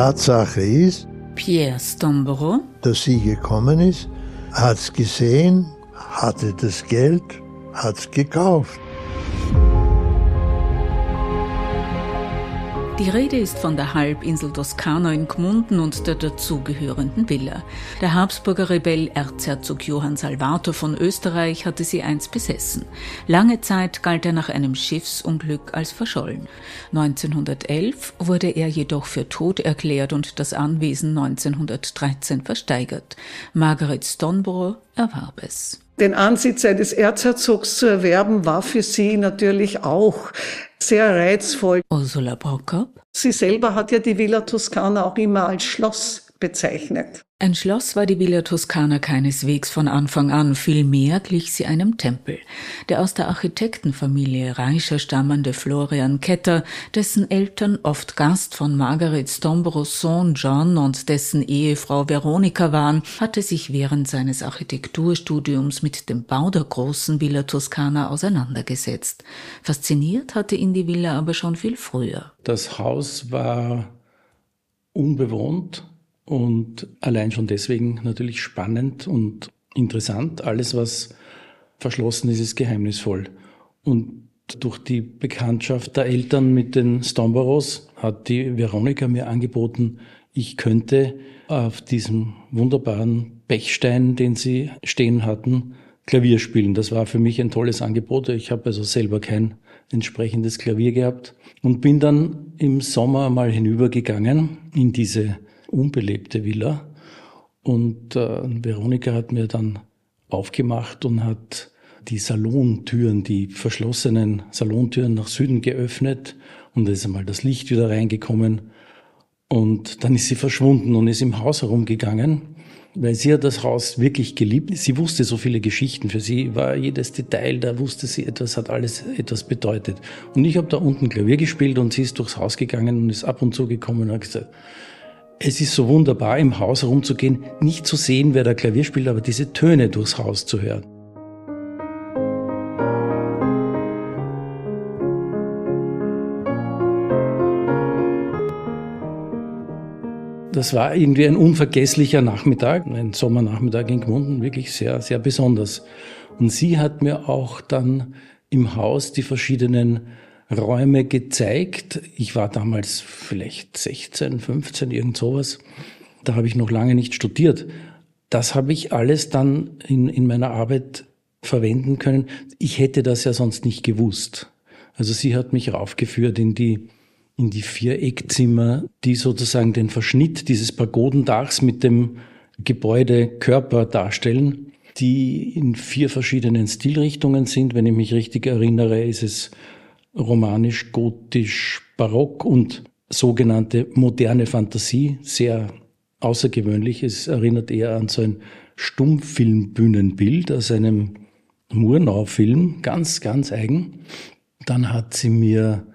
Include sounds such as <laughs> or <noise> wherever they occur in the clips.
Tatsache ist, Pierre Stomboro, dass sie gekommen ist, hat es gesehen, hatte das Geld, hat es gekauft. Die Rede ist von der Halbinsel Toskana in Gmunden und der dazugehörenden Villa. Der Habsburger Rebell Erzherzog Johann Salvator von Österreich hatte sie einst besessen. Lange Zeit galt er nach einem Schiffsunglück als verschollen. 1911 wurde er jedoch für tot erklärt und das Anwesen 1913 versteigert. Margaret Stoneborough erwarb es. Den Ansitz eines Erzherzogs zu erwerben, war für sie natürlich auch sehr reizvoll. Ursula Prokop? Sie selber hat ja die Villa Toscana auch immer als Schloss bezeichnet. Ein Schloss war die Villa Toscana keineswegs von Anfang an, vielmehr glich sie einem Tempel. Der aus der Architektenfamilie Reicher stammende Florian Ketter, dessen Eltern oft Gast von Margaret Stomboros Sohn John und dessen Ehefrau Veronika waren, hatte sich während seines Architekturstudiums mit dem Bau der großen Villa Toscana auseinandergesetzt. Fasziniert hatte ihn die Villa aber schon viel früher. Das Haus war unbewohnt und allein schon deswegen natürlich spannend und interessant. Alles, was verschlossen ist, ist geheimnisvoll. Und durch die Bekanntschaft der Eltern mit den Stomboros hat die Veronika mir angeboten, ich könnte auf diesem wunderbaren Bechstein, den sie stehen hatten, Klavier spielen. Das war für mich ein tolles Angebot. Ich habe also selber kein entsprechendes Klavier gehabt und bin dann im Sommer mal hinübergegangen in diese unbelebte Villa. Und äh, Veronika hat mir dann aufgemacht und hat die Salontüren, die verschlossenen Salontüren nach Süden geöffnet und da ist einmal das Licht wieder reingekommen und dann ist sie verschwunden und ist im Haus herumgegangen, weil sie hat das Haus wirklich geliebt. Sie wusste so viele Geschichten. Für sie war jedes Detail, da wusste sie etwas, hat alles etwas bedeutet. Und ich habe da unten Klavier gespielt und sie ist durchs Haus gegangen und ist ab und zu gekommen und hat gesagt, es ist so wunderbar, im Haus herumzugehen, nicht zu sehen, wer da Klavier spielt, aber diese Töne durchs Haus zu hören. Das war irgendwie ein unvergesslicher Nachmittag, ein Sommernachmittag in Gmunden, wirklich sehr, sehr besonders. Und sie hat mir auch dann im Haus die verschiedenen Räume gezeigt. Ich war damals vielleicht 16, 15, irgend sowas. Da habe ich noch lange nicht studiert. Das habe ich alles dann in, in meiner Arbeit verwenden können. Ich hätte das ja sonst nicht gewusst. Also sie hat mich raufgeführt in die, in die vier Eckzimmer, die sozusagen den Verschnitt dieses Pagodendachs mit dem Gebäudekörper darstellen, die in vier verschiedenen Stilrichtungen sind. Wenn ich mich richtig erinnere, ist es romanisch, gotisch, barock und sogenannte moderne Fantasie, sehr außergewöhnlich. Es erinnert eher an so ein Stummfilmbühnenbild aus einem Murnau-Film, ganz, ganz eigen. Dann hat sie mir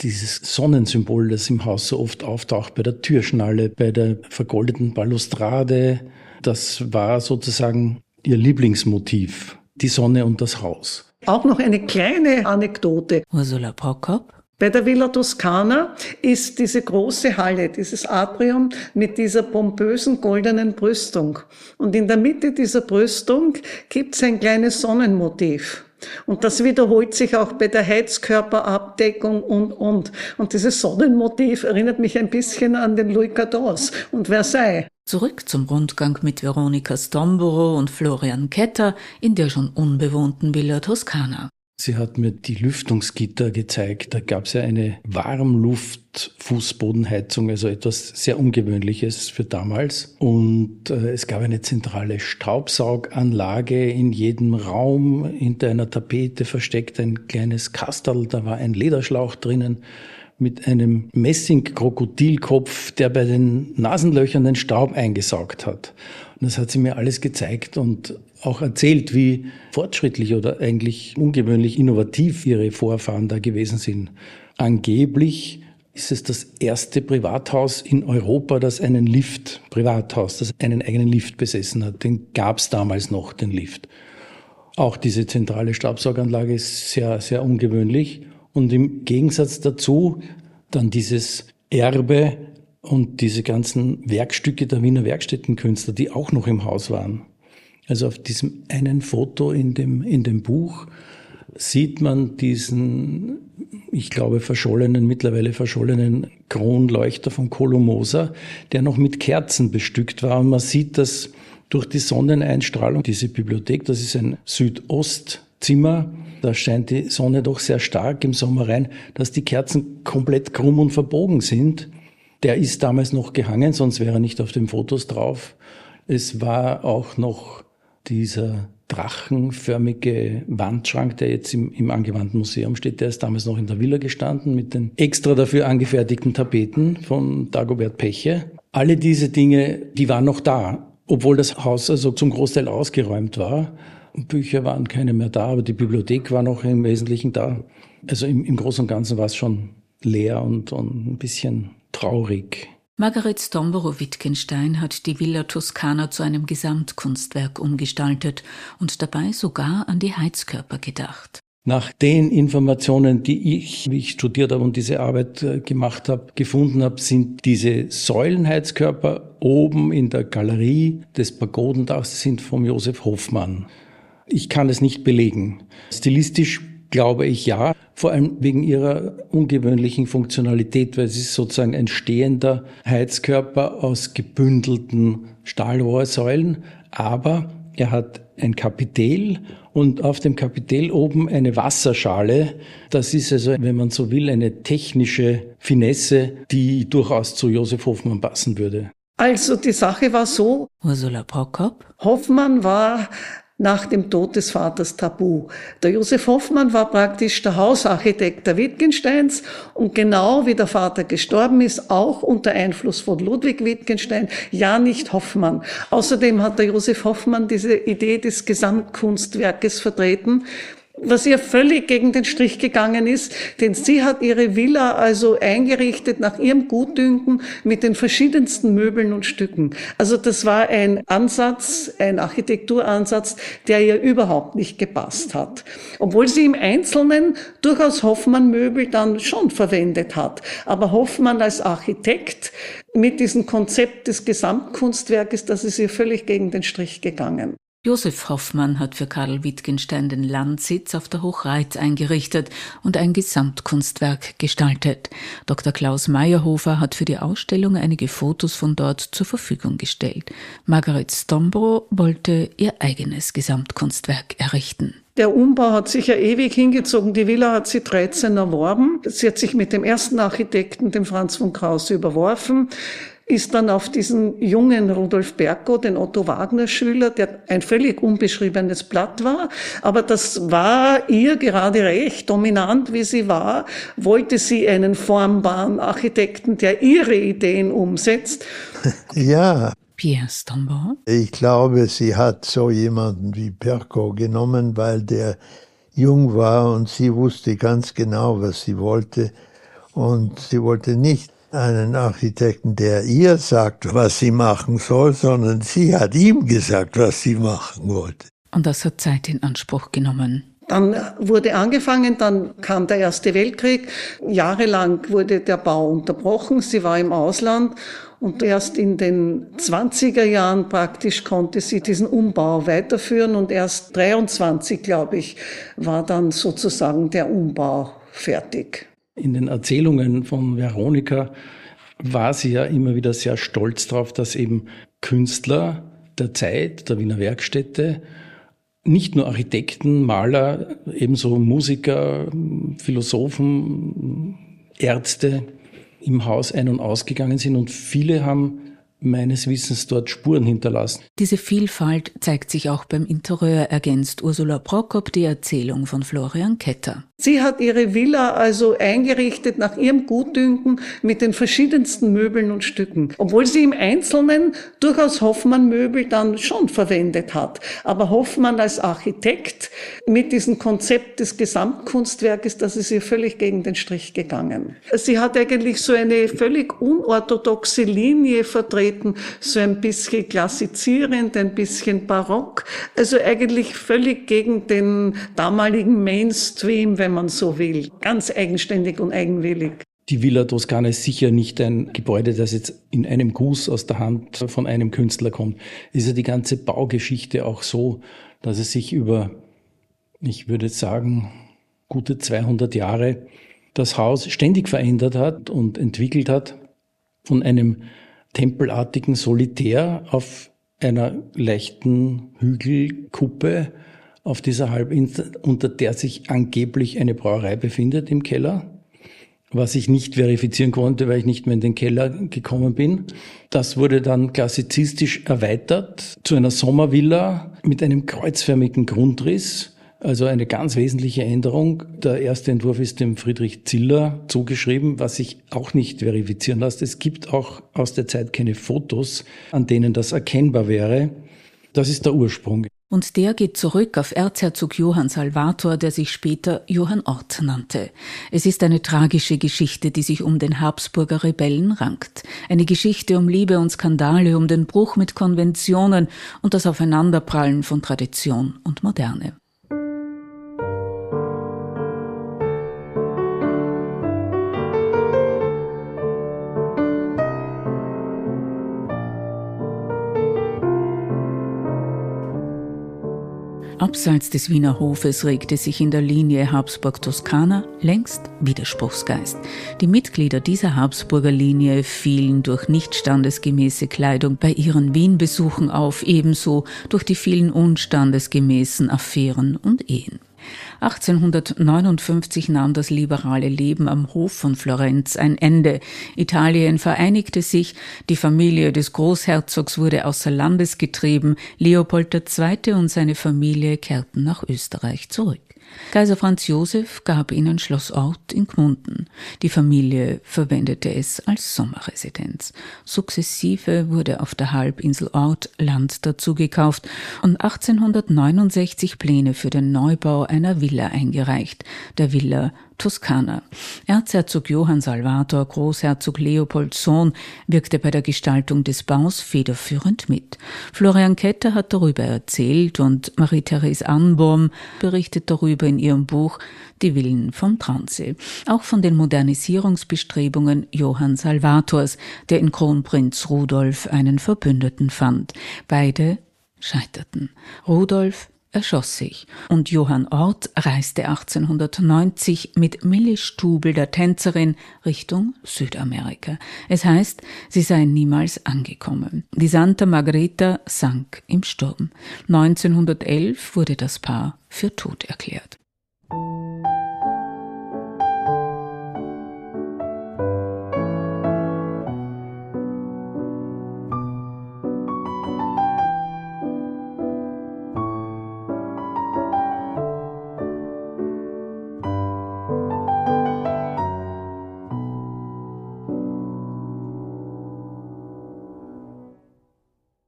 dieses Sonnensymbol, das im Haus so oft auftaucht, bei der Türschnalle, bei der vergoldeten Balustrade, das war sozusagen ihr Lieblingsmotiv, die Sonne und das Haus. Auch noch eine kleine Anekdote. Ursula Prokop. Bei der Villa Toscana ist diese große Halle, dieses Atrium mit dieser pompösen goldenen Brüstung. Und in der Mitte dieser Brüstung gibt es ein kleines Sonnenmotiv. Und das wiederholt sich auch bei der Heizkörperabdeckung und, und. Und dieses Sonnenmotiv erinnert mich ein bisschen an den Louis XIV und Versailles. Zurück zum Rundgang mit Veronika Stomboro und Florian Ketter in der schon unbewohnten Villa Toscana. Sie hat mir die Lüftungsgitter gezeigt. Da gab es ja eine Warmluft-Fußbodenheizung, also etwas sehr Ungewöhnliches für damals. Und äh, es gab eine zentrale Staubsauganlage in jedem Raum, hinter einer Tapete versteckt ein kleines Kastel, da war ein Lederschlauch drinnen mit einem Messing-Krokodilkopf, der bei den Nasenlöchern den Staub eingesaugt hat. Und das hat sie mir alles gezeigt und auch erzählt, wie fortschrittlich oder eigentlich ungewöhnlich innovativ ihre Vorfahren da gewesen sind. Angeblich ist es das erste Privathaus in Europa, das einen Lift, Privathaus, das einen eigenen Lift besessen hat. Den gab es damals noch, den Lift. Auch diese zentrale Staubsauganlage ist sehr, sehr ungewöhnlich. Und im Gegensatz dazu dann dieses Erbe und diese ganzen Werkstücke der Wiener Werkstättenkünstler, die auch noch im Haus waren. Also auf diesem einen Foto in dem, in dem Buch sieht man diesen, ich glaube, verschollenen, mittlerweile verschollenen Kronleuchter von Kolomoser, der noch mit Kerzen bestückt war. Und man sieht, dass durch die Sonneneinstrahlung diese Bibliothek, das ist ein Südostzimmer, da scheint die Sonne doch sehr stark im Sommer rein, dass die Kerzen komplett krumm und verbogen sind. Der ist damals noch gehangen, sonst wäre er nicht auf den Fotos drauf. Es war auch noch dieser drachenförmige Wandschrank, der jetzt im, im angewandten Museum steht, der ist damals noch in der Villa gestanden mit den extra dafür angefertigten Tapeten von Dagobert Peche. Alle diese Dinge, die waren noch da, obwohl das Haus also zum Großteil ausgeräumt war. Bücher waren keine mehr da, aber die Bibliothek war noch im Wesentlichen da. Also im, im Großen und Ganzen war es schon leer und, und ein bisschen traurig. Margaret Stomborow-Wittgenstein hat die Villa Toskana zu einem Gesamtkunstwerk umgestaltet und dabei sogar an die Heizkörper gedacht. Nach den Informationen, die ich, wie ich studiert habe und diese Arbeit äh, gemacht habe, gefunden habe, sind diese Säulenheizkörper oben in der Galerie des Pagodendachs sind vom Josef Hoffmann. Ich kann es nicht belegen. Stilistisch glaube ich ja, vor allem wegen ihrer ungewöhnlichen Funktionalität, weil es ist sozusagen ein stehender Heizkörper aus gebündelten Stahlrohrsäulen, aber er hat ein Kapitel und auf dem Kapitel oben eine Wasserschale. Das ist also, wenn man so will, eine technische Finesse, die durchaus zu Josef Hoffmann passen würde. Also die Sache war so. Ursula Prokop. Hoffmann war nach dem Tod des Vaters tabu. Der Josef Hoffmann war praktisch der Hausarchitekt der Wittgensteins und genau wie der Vater gestorben ist, auch unter Einfluss von Ludwig Wittgenstein, ja nicht Hoffmann. Außerdem hat der Josef Hoffmann diese Idee des Gesamtkunstwerkes vertreten, was ihr völlig gegen den Strich gegangen ist, denn sie hat ihre Villa also eingerichtet nach ihrem Gutdünken mit den verschiedensten Möbeln und Stücken. Also das war ein Ansatz, ein Architekturansatz, der ihr überhaupt nicht gepasst hat. Obwohl sie im Einzelnen durchaus Hoffmann-Möbel dann schon verwendet hat. Aber Hoffmann als Architekt mit diesem Konzept des Gesamtkunstwerkes, das ist ihr völlig gegen den Strich gegangen. Josef Hoffmann hat für Karl Wittgenstein den Landsitz auf der Hochreit eingerichtet und ein Gesamtkunstwerk gestaltet. Dr. Klaus Meyerhofer hat für die Ausstellung einige Fotos von dort zur Verfügung gestellt. Margaret Stombro wollte ihr eigenes Gesamtkunstwerk errichten. Der Umbau hat sich ja ewig hingezogen. Die Villa hat sie 13 erworben. Sie hat sich mit dem ersten Architekten, dem Franz von Krause, überworfen ist dann auf diesen jungen Rudolf Berko, den Otto Wagner Schüler, der ein völlig unbeschriebenes Blatt war, aber das war ihr gerade recht, dominant wie sie war, wollte sie einen formbaren Architekten, der ihre Ideen umsetzt. <laughs> Ja. Pierre Stambaugh? Ich glaube, sie hat so jemanden wie Perko genommen, weil der jung war und sie wusste ganz genau, was sie wollte. Und sie wollte nicht einen Architekten, der ihr sagt, was sie machen soll, sondern sie hat ihm gesagt, was sie machen wollte. Und das hat Zeit in Anspruch genommen. Dann wurde angefangen, dann kam der Erste Weltkrieg. Jahrelang wurde der Bau unterbrochen. Sie war im Ausland und erst in den 20er Jahren praktisch konnte sie diesen Umbau weiterführen und erst 23, glaube ich, war dann sozusagen der Umbau fertig. In den Erzählungen von Veronika war sie ja immer wieder sehr stolz darauf, dass eben Künstler der Zeit, der Wiener Werkstätte, nicht nur Architekten, Maler, ebenso Musiker, Philosophen, Ärzte im Haus ein- und ausgegangen sind und viele haben meines Wissens dort Spuren hinterlassen. Diese Vielfalt zeigt sich auch beim Interieur, ergänzt Ursula Prokop die Erzählung von Florian Ketter. Sie hat ihre Villa also eingerichtet nach ihrem Gutdünken mit den verschiedensten Möbeln und Stücken. Obwohl sie im Einzelnen durchaus Hoffmann-Möbel dann schon verwendet hat. Aber Hoffmann als Architekt mit diesem Konzept des Gesamtkunstwerkes, das ist ihr völlig gegen den Strich gegangen. Sie hat eigentlich so eine völlig unorthodoxe Linie vertreten, so ein bisschen klassizierend, ein bisschen barock. Also eigentlich völlig gegen den damaligen Mainstream, wenn man so will. Ganz eigenständig und eigenwillig. Die Villa Toscana ist sicher nicht ein Gebäude, das jetzt in einem Guss aus der Hand von einem Künstler kommt. Ist ja die ganze Baugeschichte auch so, dass es sich über, ich würde sagen, gute 200 Jahre das Haus ständig verändert hat und entwickelt hat von einem tempelartigen Solitär auf einer leichten Hügelkuppe auf dieser Halbinsel, unter der sich angeblich eine Brauerei befindet im Keller was ich nicht verifizieren konnte, weil ich nicht mehr in den Keller gekommen bin. Das wurde dann klassizistisch erweitert zu einer Sommervilla mit einem kreuzförmigen Grundriss. Also eine ganz wesentliche Änderung. Der erste Entwurf ist dem Friedrich Ziller zugeschrieben, was sich auch nicht verifizieren lässt. Es gibt auch aus der Zeit keine Fotos, an denen das erkennbar wäre. Das ist der Ursprung. Und der geht zurück auf Erzherzog Johann Salvator, der sich später Johann Ort nannte. Es ist eine tragische Geschichte, die sich um den Habsburger Rebellen rankt. Eine Geschichte um Liebe und Skandale, um den Bruch mit Konventionen und das Aufeinanderprallen von Tradition und Moderne. Abseits des Wiener Hofes regte sich in der Linie Habsburg-Toskana längst Widerspruchsgeist. Die Mitglieder dieser Habsburger Linie fielen durch nicht standesgemäße Kleidung bei ihren Wien-Besuchen auf, ebenso durch die vielen unstandesgemäßen Affären und Ehen. 1859 nahm das liberale Leben am Hof von Florenz ein Ende. Italien vereinigte sich, die Familie des Großherzogs wurde außer Landes getrieben, Leopold II. und seine Familie kehrten nach Österreich zurück. Kaiser Franz Josef gab ihnen Schloss Ort in Gmunden. Die Familie verwendete es als Sommerresidenz. Sukzessive wurde auf der Halbinsel Ort Land dazugekauft und 1869 Pläne für den Neubau einer Villa eingereicht, der Villa Toskana. Erzherzog Johann Salvator, Großherzog Leopolds Sohn, wirkte bei der Gestaltung des Baus federführend mit. Florian Ketter hat darüber erzählt und Marie-Therese Anborn berichtet darüber in ihrem Buch Die Villen vom Traunsee. Auch von den Modernisierungsbestrebungen Johann Salvators, der in Kronprinz Rudolf einen Verbündeten fand. Beide scheiterten. Rudolf erschoss sich und Johann Ort reiste 1890 mit Millie Stubel, der Tänzerin, Richtung Südamerika. Es heißt, sie seien niemals angekommen. Die Santa Margherita sank im Sturm. 1911 wurde das Paar für tot erklärt.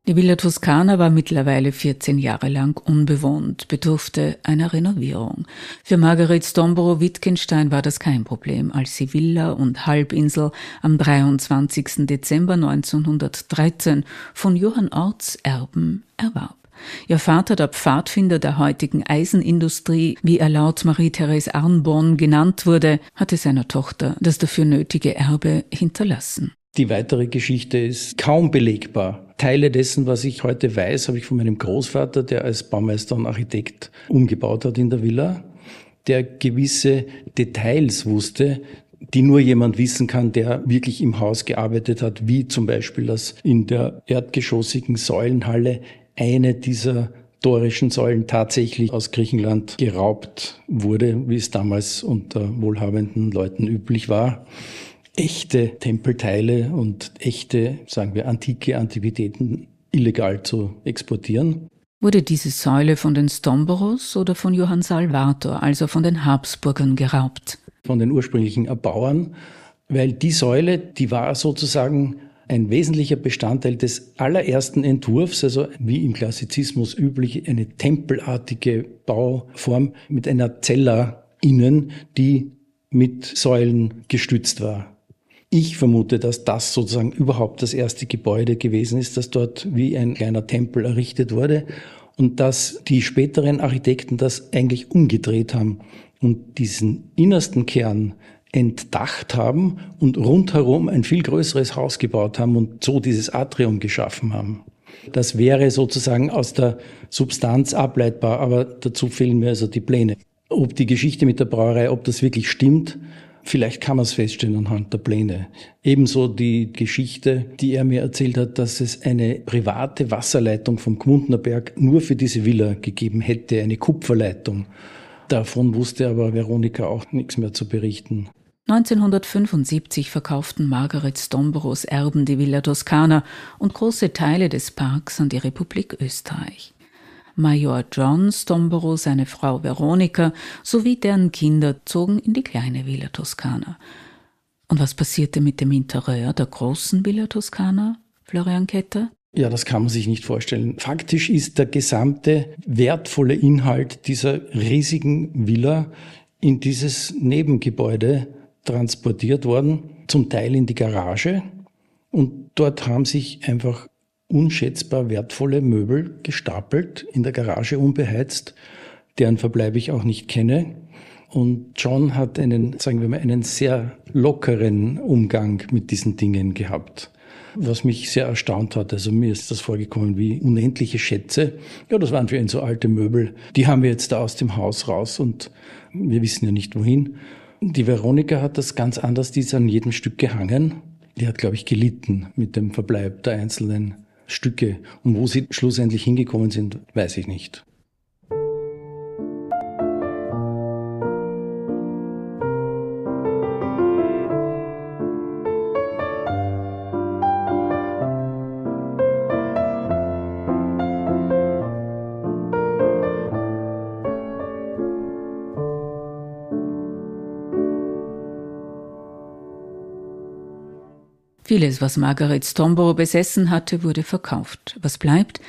Die Villa Toscana war mittlerweile 14 Jahre lang unbewohnt, bedurfte einer Renovierung. Für Margaret Stomborough Wittgenstein war das kein Problem, als sie Villa und Halbinsel am 23. Dezember 1913 von Johann Orts Erben erwarb. Ihr Vater, der Pfadfinder der heutigen Eisenindustrie, wie er laut Marie-Therese Arnborn genannt wurde, hatte seiner Tochter das dafür nötige Erbe hinterlassen. Die weitere Geschichte ist kaum belegbar. Teile dessen, was ich heute weiß, habe ich von meinem Großvater, der als Baumeister und Architekt umgebaut hat in der Villa, der gewisse Details wusste, die nur jemand wissen kann, der wirklich im Haus gearbeitet hat, wie zum Beispiel, dass in der erdgeschossigen Säulenhalle eine dieser dorischen Säulen tatsächlich aus Griechenland geraubt wurde, wie es damals unter wohlhabenden Leuten üblich war echte Tempelteile und echte, sagen wir, antike Antiquitäten illegal zu exportieren. Wurde diese Säule von den Stomboros oder von Johann Salvator, also von den Habsburgern, geraubt? Von den ursprünglichen Erbauern, weil die Säule, die war sozusagen ein wesentlicher Bestandteil des allerersten Entwurfs, also wie im Klassizismus üblich, eine tempelartige Bauform mit einer Zella innen, die mit Säulen gestützt war. Ich vermute, dass das sozusagen überhaupt das erste Gebäude gewesen ist, das dort wie ein kleiner Tempel errichtet wurde und dass die späteren Architekten das eigentlich umgedreht haben und diesen innersten Kern entdacht haben und rundherum ein viel größeres Haus gebaut haben und so dieses Atrium geschaffen haben. Das wäre sozusagen aus der Substanz ableitbar, aber dazu fehlen mir also die Pläne. Ob die Geschichte mit der Brauerei, ob das wirklich stimmt, Vielleicht kann man es feststellen anhand der Pläne. Ebenso die Geschichte, die er mir erzählt hat, dass es eine private Wasserleitung vom Gmundner Berg nur für diese Villa gegeben hätte, eine Kupferleitung. Davon wusste aber Veronika auch nichts mehr zu berichten. 1975 verkauften Margaret Stomboros Erben die Villa Toscana und große Teile des Parks an die Republik Österreich. Major John Stomboro, seine Frau Veronika sowie deren Kinder zogen in die kleine Villa Toscana. Und was passierte mit dem Interieur der großen Villa Toscana, Florian Ketter? Ja, das kann man sich nicht vorstellen. Faktisch ist der gesamte wertvolle Inhalt dieser riesigen Villa in dieses Nebengebäude transportiert worden, zum Teil in die Garage. Und dort haben sich einfach unschätzbar wertvolle Möbel gestapelt, in der Garage unbeheizt, deren Verbleib ich auch nicht kenne. Und John hat einen, sagen wir mal, einen sehr lockeren Umgang mit diesen Dingen gehabt. Was mich sehr erstaunt hat. Also mir ist das vorgekommen wie unendliche Schätze. Ja, das waren für ihn so alte Möbel. Die haben wir jetzt da aus dem Haus raus und wir wissen ja nicht wohin. Die Veronika hat das ganz anders, die ist an jedem Stück gehangen. Die hat, glaube ich, gelitten mit dem Verbleib der einzelnen Stücke. Und wo sie schlussendlich hingekommen sind, weiß ich nicht. Vieles, was Margaret Stomborough besessen hatte, wurde verkauft. Was bleibt,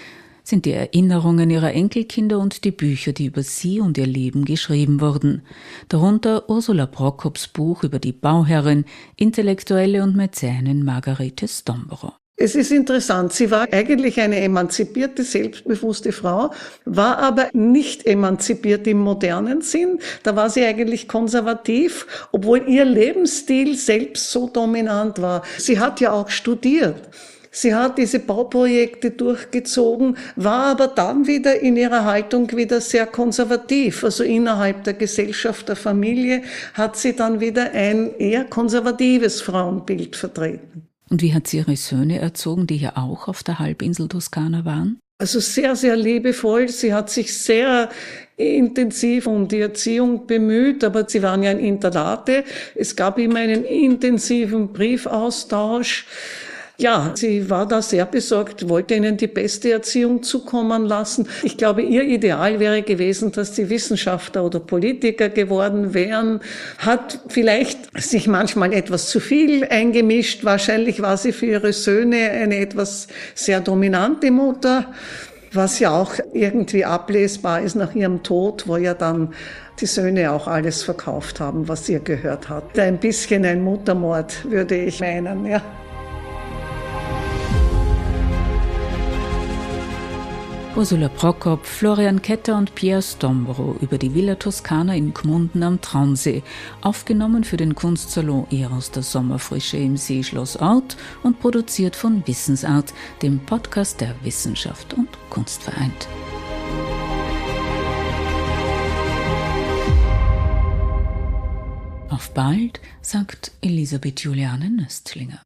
sind die Erinnerungen ihrer Enkelkinder und die Bücher, die über sie und ihr Leben geschrieben wurden. Darunter Ursula Prokops Buch über die Bauherrin, Intellektuelle und Mäzenin Margarete Stomborough. Es ist interessant, sie war eigentlich eine emanzipierte, selbstbewusste Frau, war aber nicht emanzipiert im modernen Sinn. Da war sie eigentlich konservativ, obwohl ihr Lebensstil selbst so dominant war. Sie hat ja auch studiert. Sie hat diese Bauprojekte durchgezogen, war aber dann wieder in ihrer Haltung wieder sehr konservativ. Also innerhalb der Gesellschaft, der Familie hat sie dann wieder ein eher konservatives Frauenbild vertreten. Und wie hat sie ihre Söhne erzogen, die ja auch auf der Halbinsel Toskana waren? Also sehr, sehr liebevoll. Sie hat sich sehr intensiv um die Erziehung bemüht, aber sie waren ja in Internate. Es gab immer einen intensiven Briefaustausch. Ja, sie war da sehr besorgt, wollte ihnen die beste Erziehung zukommen lassen. Ich glaube, ihr Ideal wäre gewesen, dass sie Wissenschaftler oder Politiker geworden wären, hat vielleicht sich manchmal etwas zu viel eingemischt. Wahrscheinlich war sie für ihre Söhne eine etwas sehr dominante Mutter was ja auch irgendwie ablesbar ist nach ihrem Tod, wo ja dann die Söhne auch alles verkauft haben, was ihr gehört hat. Ein bisschen ein Muttermord, würde ich meinen, ja. Ursula Prokop, Florian Ketter und Pierre Stombro über die Villa Toskana in Gmunden am Traunsee, aufgenommen für den Kunstsalon Eros der Sommerfrische im Seeschloss Ort und produziert von Wissensart, dem Podcast der Wissenschaft und Kunst vereint. Auf bald, sagt Elisabeth Juliane Nöstlinger.